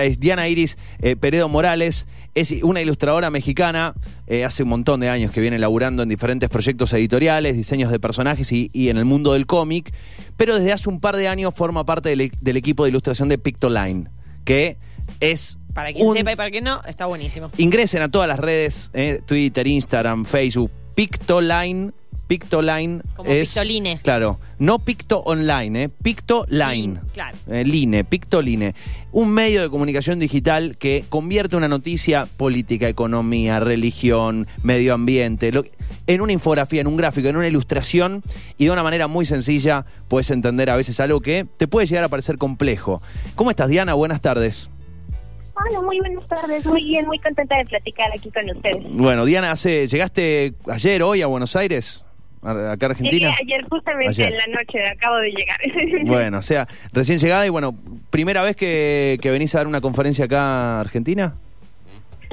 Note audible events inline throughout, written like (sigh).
Es Diana Iris eh, Peredo Morales, es una ilustradora mexicana, eh, hace un montón de años que viene laburando en diferentes proyectos editoriales, diseños de personajes y, y en el mundo del cómic, pero desde hace un par de años forma parte del, del equipo de ilustración de Pictoline, que es... Para quien un- sepa y para quien no, está buenísimo. Ingresen a todas las redes, eh, Twitter, Instagram, Facebook, Pictoline. Pictoline Como es... Pictoline. Claro, no Picto Online, eh, Pictoline. Line, claro. Eh, Line, Pictoline. Un medio de comunicación digital que convierte una noticia política, economía, religión, medio ambiente, lo- en una infografía, en un gráfico, en una ilustración y de una manera muy sencilla puedes entender a veces algo que te puede llegar a parecer complejo. ¿Cómo estás, Diana? Buenas tardes. Hola, muy buenas tardes. Muy bien, muy contenta de platicar aquí con ustedes. Bueno, Diana, hace, ¿llegaste ayer, hoy a Buenos Aires? Acá a Argentina. Llegué ayer justamente Ayer. en la noche, acabo de llegar. (laughs) Bueno, o sea, recién llegada y bueno, primera vez que, que venís a dar una conferencia acá a Argentina.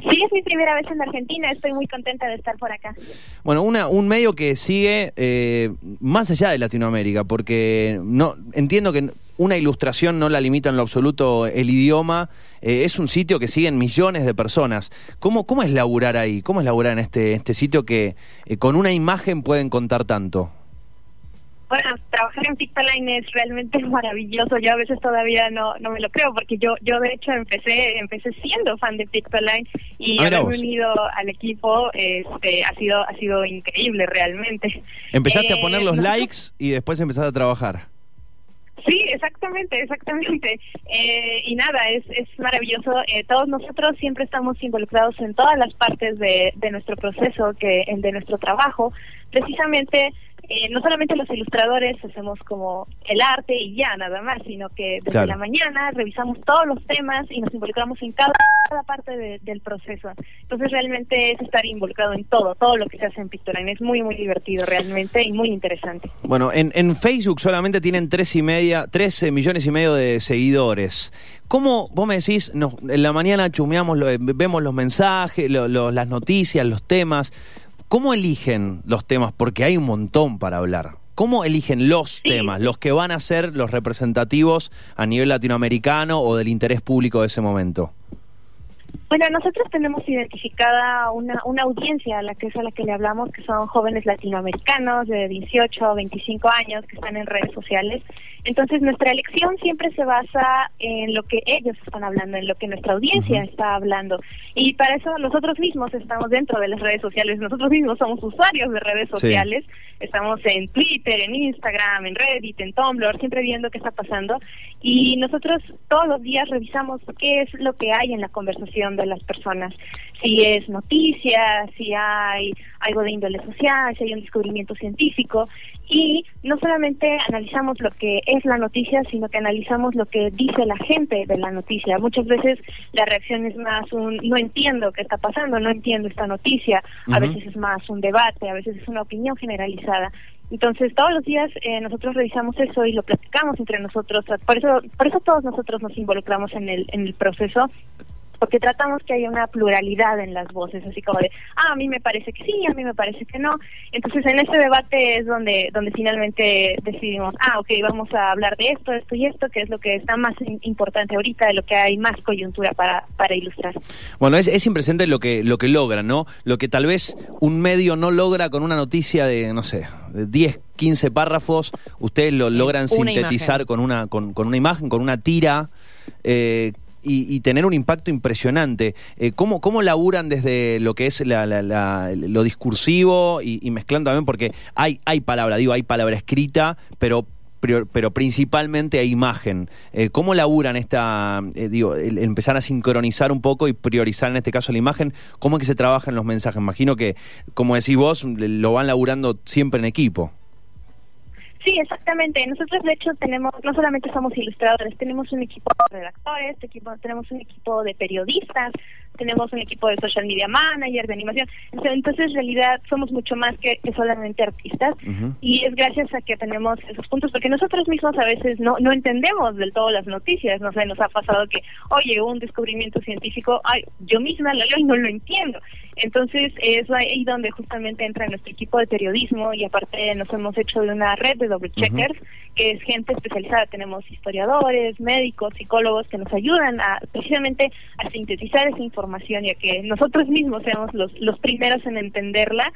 Sí, es mi primera vez en Argentina, estoy muy contenta de estar por acá. Bueno, una, un medio que sigue eh, más allá de Latinoamérica, porque no entiendo que una ilustración no la limita en lo absoluto el idioma, eh, es un sitio que siguen millones de personas. ¿Cómo, cómo es laburar ahí? ¿Cómo es laburar en este, este sitio que eh, con una imagen pueden contar tanto? Trabajar en Pictoline es realmente (laughs) maravilloso. Yo a veces todavía no, no me lo creo porque yo yo de hecho empecé empecé siendo fan de Pictoline y Ah, haberme unido al equipo este ha sido ha sido increíble realmente. Empezaste a Eh, poner los likes y después empezaste a trabajar. Sí, exactamente, exactamente. Eh, y nada, es, es maravilloso. Eh, todos nosotros siempre estamos involucrados en todas las partes de, de nuestro proceso, que de nuestro trabajo. Precisamente, eh, no solamente los ilustradores hacemos como el arte y ya nada más, sino que desde Claro. la mañana revisamos todos los temas y nos involucramos en cada, cada parte de- del proceso. Entonces realmente es estar involucrado en todo, todo lo que se hace en Pictoline. Es muy, muy divertido realmente y muy interesante. Bueno, en, en Facebook solamente tienen tres y media, 13 millones y medio de seguidores. ¿Cómo, vos me decís, nos- en la mañana chumeamos, lo- vemos los mensajes, lo- lo- las noticias, los temas? ¿Cómo eligen los temas? Porque hay un montón para hablar. ¿Cómo eligen los Sí. temas, los que van a ser los representativos a nivel latinoamericano o del interés público de ese momento? Bueno, nosotros tenemos identificada una, una audiencia a la que es a la que le hablamos, que son jóvenes latinoamericanos de 18 o 25 años que están en redes sociales. Entonces, nuestra elección siempre se basa en lo que ellos están hablando, en lo que nuestra audiencia está hablando. Y para eso nosotros mismos estamos dentro de las redes sociales, nosotros mismos somos usuarios de redes Sí. sociales, estamos en Twitter, en Instagram, en Reddit, en Tumblr, siempre viendo qué está pasando. Y nosotros todos los días revisamos qué es lo que hay en la conversación de las personas. Si es noticia, si hay algo de índole social, si hay un descubrimiento científico. Y no solamente analizamos lo que es la noticia, sino que analizamos lo que dice la gente de la noticia. Muchas veces la reacción es más un no entiendo qué está pasando, no entiendo esta noticia. A veces es más un debate, a veces es una opinión generalizada. Entonces, todos los días eh, nosotros revisamos eso y lo platicamos entre nosotros. Por eso, por eso todos nosotros nos involucramos en el, en el proceso, porque tratamos que haya una pluralidad en las voces, así como de, ah, a mí me parece que sí, a mí me parece que no. Entonces, en ese debate es donde, donde finalmente decidimos, ah, ok, vamos a hablar de esto, esto y esto, que es lo que está más in- importante ahorita, de lo que hay más coyuntura para, para ilustrar. Bueno, es, es impresionante lo que, lo que logran, ¿no? Lo que tal vez un medio no logra con una noticia de, no sé, de 10, 15 párrafos, ustedes lo logran una sintetizar imagen. con una, con, con una imagen, con una tira. eh, y, y tener un impacto impresionante. Eh, ¿cómo, ¿Cómo laburan desde lo que es la- la- la- lo discursivo y, y mezclando también? Porque hay, hay palabra, digo, hay palabra escrita, pero pero principalmente hay imagen. Eh, ¿Cómo laburan esta, eh, digo, el- empezar a sincronizar un poco y priorizar en este caso la imagen? ¿Cómo es que se trabajan los mensajes? Imagino que, como decís vos, lo van laburando siempre en equipo. Sí, exactamente. Nosotros, de hecho, tenemos, no solamente somos ilustradores, tenemos un equipo de redactores, tenemos un equipo de periodistas, tenemos un equipo de social media manager, de animación. Entonces, en realidad, somos mucho más que, que solamente artistas. Y es gracias a que tenemos esos puntos, porque nosotros mismos a veces no, no entendemos del todo las noticias. No sé, nos ha pasado que, oye, un descubrimiento científico, ay, yo misma lo leo y no lo entiendo. Entonces es ahí donde justamente entra nuestro equipo de periodismo y aparte nos hemos hecho de una red de double checkers, que es gente especializada. Tenemos historiadores, médicos, psicólogos que nos ayudan a precisamente a sintetizar esa información y a que nosotros mismos seamos los, los primeros en entenderla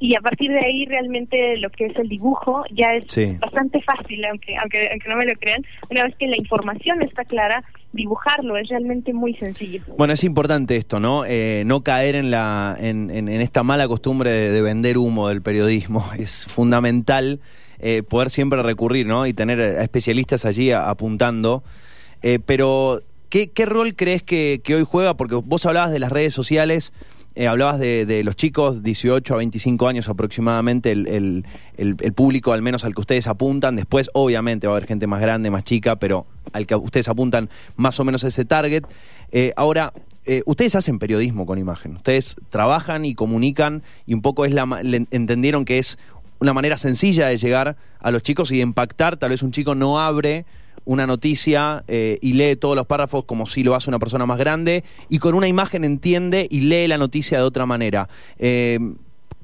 y a partir de ahí realmente lo que es el dibujo ya es bastante fácil, aunque, aunque aunque no me lo crean, una vez que la información está clara, dibujarlo es realmente muy sencillo. Bueno, es importante esto, ¿no? Eh, no caer en, la, en, en, esta mala costumbre de, vender humo del periodismo. (laughs) Es fundamental eh, poder siempre recurrir, ¿no? Y tener a especialistas allí apuntando. Eh, pero, ¿qué, ¿qué rol crees que, hoy juega? Porque vos hablabas de las redes sociales eh, hablabas de, los chicos, 18 a 25 años aproximadamente, el, público al menos al que ustedes apuntan. Después, obviamente, va a haber gente más grande, más chica, pero al que ustedes apuntan más o menos ese target. Eh, ahora, eh, ustedes hacen periodismo con imagen. Ustedes trabajan y comunican y un poco es la, entendieron que es una manera sencilla de llegar a los chicos y de impactar. Tal vez un chico no abre una noticia eh, y lee todos los párrafos como si lo hace una persona más grande y con una imagen entiende y lee la noticia de otra manera. Eh,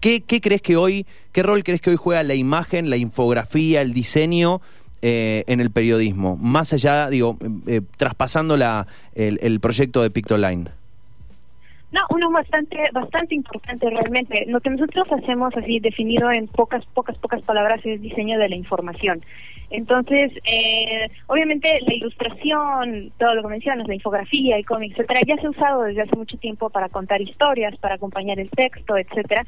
¿qué, crees que hoy, qué rol crees que hoy juega la imagen, la infografía, el diseño eh, en el periodismo? Más allá, digo, traspasando la, el, proyecto de Pictoline. No, uno bastante, bastante importante realmente. Lo que nosotros hacemos así definido en pocas, pocas, pocas palabras es diseño de la información. Entonces, eh, obviamente la ilustración, todo lo que mencionas, la infografía, el cómic, etcétera, ya se ha usado desde hace mucho tiempo para contar historias, para acompañar el texto, etcétera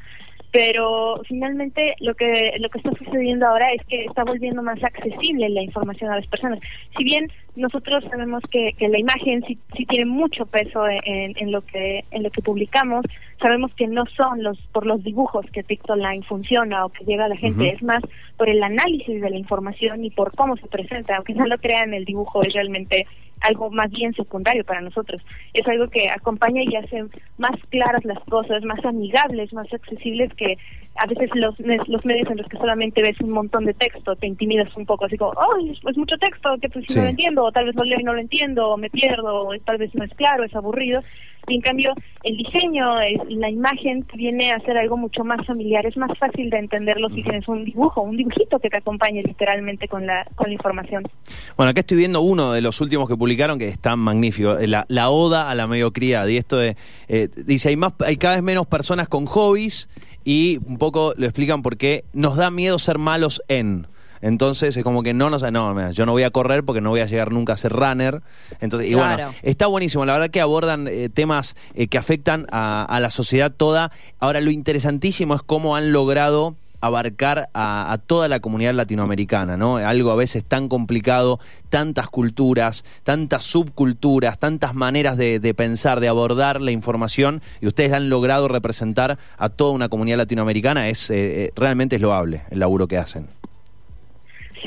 pero finalmente lo que lo que está sucediendo ahora es que está volviendo más accesible la información a las personas. Si bien nosotros sabemos que, que la imagen sí, sí tiene mucho peso en, en, lo que en lo que publicamos, sabemos que no son los por los dibujos que Pictoline funciona o que llega a la gente, es más por el análisis de la información y por cómo se presenta, aunque no lo crean, el dibujo es realmente algo más bien secundario para nosotros. Es algo que acompaña y hace más claras las cosas, más amigables, más accesibles que a veces los, los medios en los que solamente ves un montón de texto te intimidas un poco, así como, oh, es, mucho texto, que pues no lo entiendo, o tal vez lo leo y no lo entiendo, o me pierdo, o tal vez no es claro, es aburrido. Y en cambio, el diseño, la imagen viene a ser algo mucho más familiar, es más fácil de entenderlo si tienes un dibujo, un dibujito que te acompañe literalmente con la, con la información. Bueno, acá estoy viendo uno de los últimos que publicaron que está magnífico, eh, la, la oda a la mediocridad. Y esto de, eh, dice, hay, más, hay cada vez menos personas con hobbies y un poco lo explican por qué nos da miedo ser malos en. Entonces es como que no nos... No, yo no voy a correr porque no voy a llegar nunca a ser runner. Entonces, y bueno, está buenísimo. La verdad que abordan eh, temas eh, que afectan a, la sociedad toda. Ahora, lo interesantísimo es cómo han logrado abarcar a, toda la comunidad latinoamericana, ¿no? Algo a veces tan complicado, tantas culturas, tantas subculturas, tantas maneras de, pensar, de abordar la información, y ustedes han logrado representar a toda una comunidad latinoamericana, es eh, realmente es loable el laburo que hacen.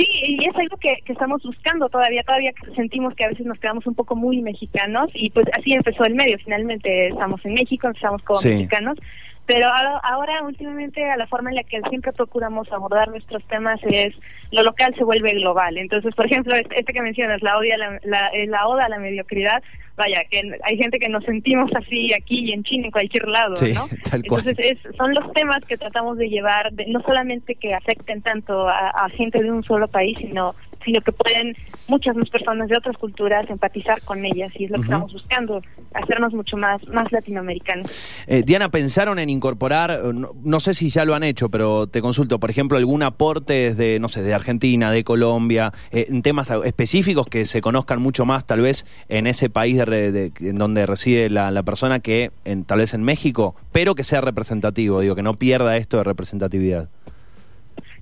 Sí, y es algo que, estamos buscando todavía, todavía sentimos que a veces nos quedamos un poco muy mexicanos y pues así empezó el medio, finalmente estamos en México, empezamos como mexicanos, pero ahora, últimamente a la forma en la que siempre procuramos abordar nuestros temas es lo local se vuelve global. Entonces, por ejemplo, este, este que mencionas, la, odia, la, la, la oda a la mediocridad, vaya, que hay gente que nos sentimos así aquí y en China, en cualquier lado, ¿no? (laughs) Entonces es, son los temas que tratamos de llevar, no solamente que afecten tanto a, gente de un solo país, sino sino que pueden muchas más personas de otras culturas empatizar con ellas y es lo que estamos buscando, hacernos mucho más, más latinoamericanos. Eh, Diana, ¿pensaron en incorporar, eh, no, sé si ya lo han hecho, pero te consulto, por ejemplo, algún aporte desde, no sé, de Argentina, de Colombia, eh, en temas específicos que se conozcan mucho más tal vez en ese país de en donde reside la, persona que en, tal vez en México, pero que sea representativo, digo, que no pierda esto de representatividad.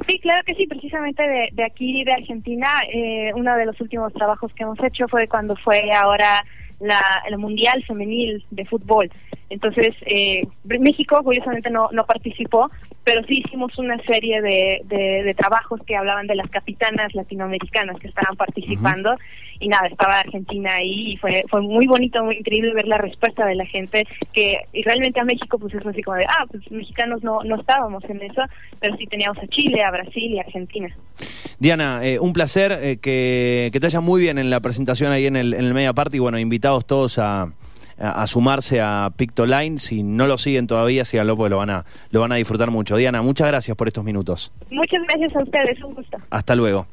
Sí, claro que sí, precisamente de, aquí, de Argentina, eh, uno de los últimos trabajos que hemos hecho fue cuando fue ahora la, el Mundial Femenil de Fútbol. Entonces, eh, México curiosamente no, no participó, pero sí hicimos una serie de, de, trabajos que hablaban de las capitanas latinoamericanas que estaban participando y nada, estaba Argentina ahí y fue, fue muy bonito, muy increíble ver la respuesta de la gente que y realmente a México pues es así como de, ah, pues mexicanos no, no estábamos en eso, pero sí teníamos a Chile, a Brasil y a Argentina. Diana, eh, un placer eh, que, que te haya muy bien en la presentación ahí en el, en el Media Party y bueno, invitados todos a a, sumarse a Pictoline. Si no lo siguen todavía, síganlo porque lo van a, lo van a disfrutar mucho. Diana, muchas gracias por estos minutos. Muchas gracias a ustedes, un gusto. Hasta luego.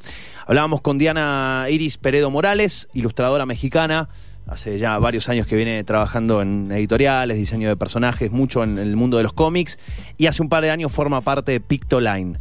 Hablábamos con Diana Iris Peredo Morales, ilustradora mexicana. Hace ya varios años que viene trabajando en editoriales, diseño de personajes, mucho en el mundo de los cómics. Y hace un par de años forma parte de Pictoline.